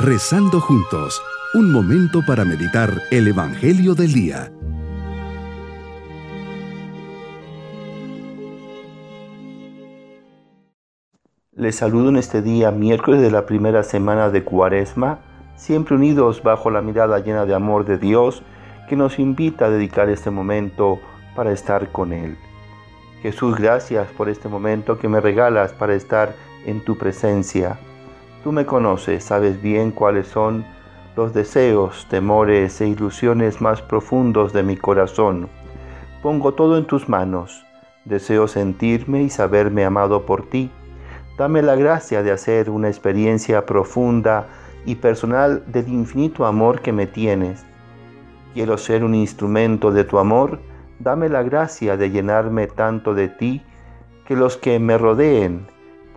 Rezando juntos, un momento para meditar el Evangelio del Día. Les saludo en este día, miércoles de la primera semana de Cuaresma, siempre unidos bajo la mirada llena de amor de Dios, que nos invita a dedicar este momento para estar con Él. Jesús, gracias por este momento que me regalas para estar en tu presencia. Tú me conoces, sabes bien cuáles son los deseos, temores e ilusiones más profundos de mi corazón. Pongo todo en tus manos. Deseo sentirme y saberme amado por ti. Dame la gracia de hacer una experiencia profunda y personal del infinito amor que me tienes. Quiero ser un instrumento de tu amor. Dame la gracia de llenarme tanto de ti que los que me rodeen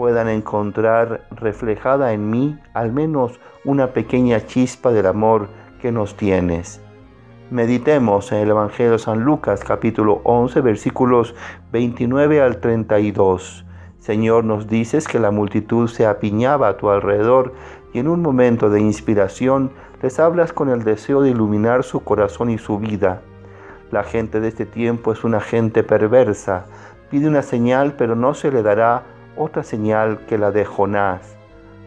puedan encontrar reflejada en mí al menos una pequeña chispa del amor que nos tienes. Meditemos en el Evangelio de San Lucas capítulo 11 versículos 29 al 32. Señor, nos dices que la multitud se apiñaba a tu alrededor y en un momento de inspiración les hablas con el deseo de iluminar su corazón y su vida. La gente de este tiempo es una gente perversa, pide una señal pero no se le dará otra señal que la de Jonás.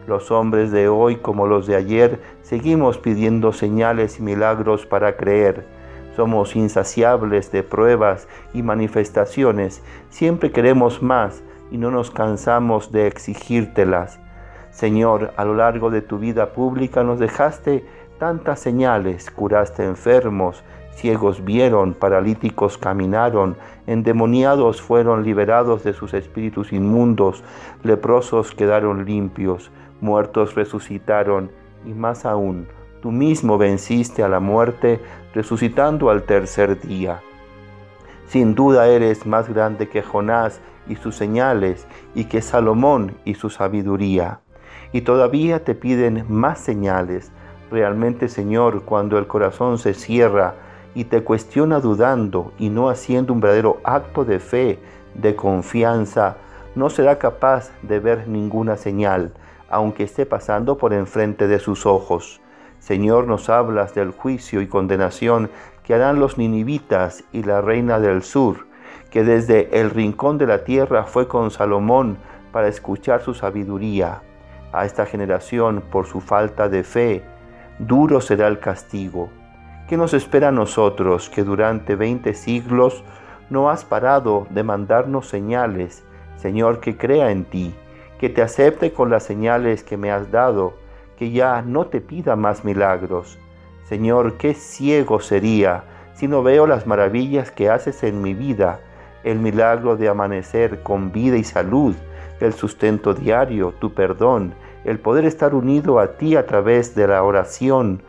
Los hombres de hoy como los de ayer seguimos pidiendo señales y milagros para creer. Somos insaciables de pruebas y manifestaciones. Siempre queremos más y no nos cansamos de exigírtelas. Señor, a lo largo de tu vida pública nos dejaste tantas señales, curaste enfermos, ciegos vieron, paralíticos caminaron, endemoniados fueron liberados de sus espíritus inmundos, leprosos quedaron limpios, muertos resucitaron y más aún, tú mismo venciste a la muerte resucitando al tercer día. Sin duda eres más grande que Jonás y sus señales y que Salomón y su sabiduría. Y todavía te piden más señales. Realmente, Señor, cuando el corazón se cierra y te cuestiona dudando y no haciendo un verdadero acto de fe, de confianza, no será capaz de ver ninguna señal, aunque esté pasando por enfrente de sus ojos. Señor, nos hablas del juicio y condenación que harán los ninivitas y la reina del sur, que desde el rincón de la tierra fue con Salomón para escuchar su sabiduría. A esta generación, por su falta de fe, duro será el castigo. ¿Qué nos espera a nosotros que durante veinte siglos no has parado de mandarnos señales? Señor, que crea en ti, que te acepte con las señales que me has dado, que ya no te pida más milagros. Señor, qué ciego sería si no veo las maravillas que haces en mi vida, el milagro de amanecer con vida y salud, el sustento diario, tu perdón, el poder estar unido a ti a través de la oración,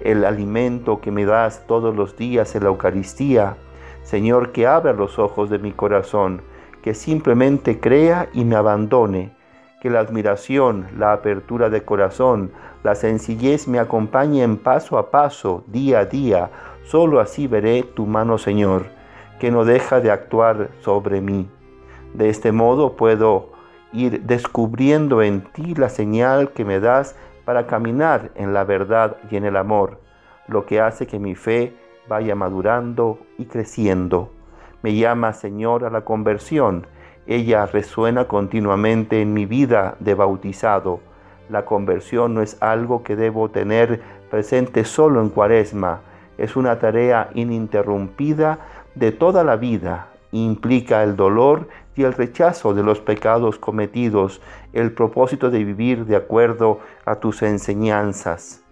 el alimento que me das todos los días en la Eucaristía. Señor, que abra los ojos de mi corazón, que simplemente crea y me abandone, que la admiración, la apertura de corazón, la sencillez me acompañen paso a paso, día a día. Solo así veré tu mano, Señor, que no deja de actuar sobre mí. De este modo puedo ir descubriendo en ti la señal que me das para caminar en la verdad y en el amor, lo que hace que mi fe vaya madurando y creciendo. Me llama Señor a la conversión. Ella resuena continuamente en mi vida de bautizado. La conversión no es algo que debo tener presente solo en cuaresma, es una tarea ininterrumpida de toda la vida. Implica el dolor y el rechazo de los pecados cometidos, el propósito de vivir de acuerdo a tus enseñanzas.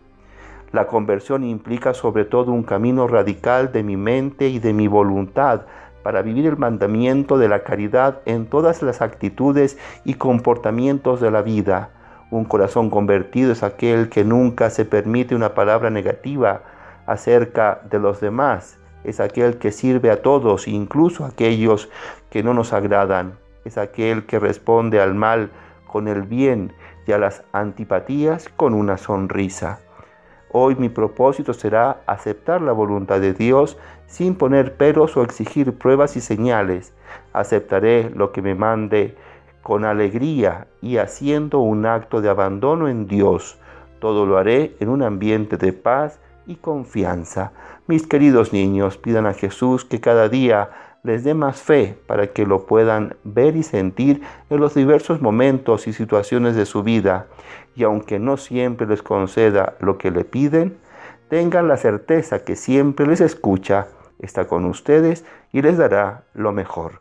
La conversión implica sobre todo un camino radical de mi mente y de mi voluntad para vivir el mandamiento de la caridad en todas las actitudes y comportamientos de la vida. Un corazón convertido es aquel que nunca se permite una palabra negativa acerca de los demás es aquel que sirve a todos, incluso a aquellos que no nos agradan. Es aquel que responde al mal con el bien y a las antipatías con una sonrisa. Hoy mi propósito será aceptar la voluntad de Dios sin poner peros o exigir pruebas y señales. Aceptaré lo que me mande con alegría y haciendo un acto de abandono en Dios. Todo lo haré en un ambiente de paz y confianza. Mis queridos niños, pidan a Jesús que cada día les dé más fe para que lo puedan ver y sentir en los diversos momentos y situaciones de su vida. Y aunque no siempre les conceda lo que le piden, tengan la certeza que siempre les escucha, está con ustedes y les dará lo mejor.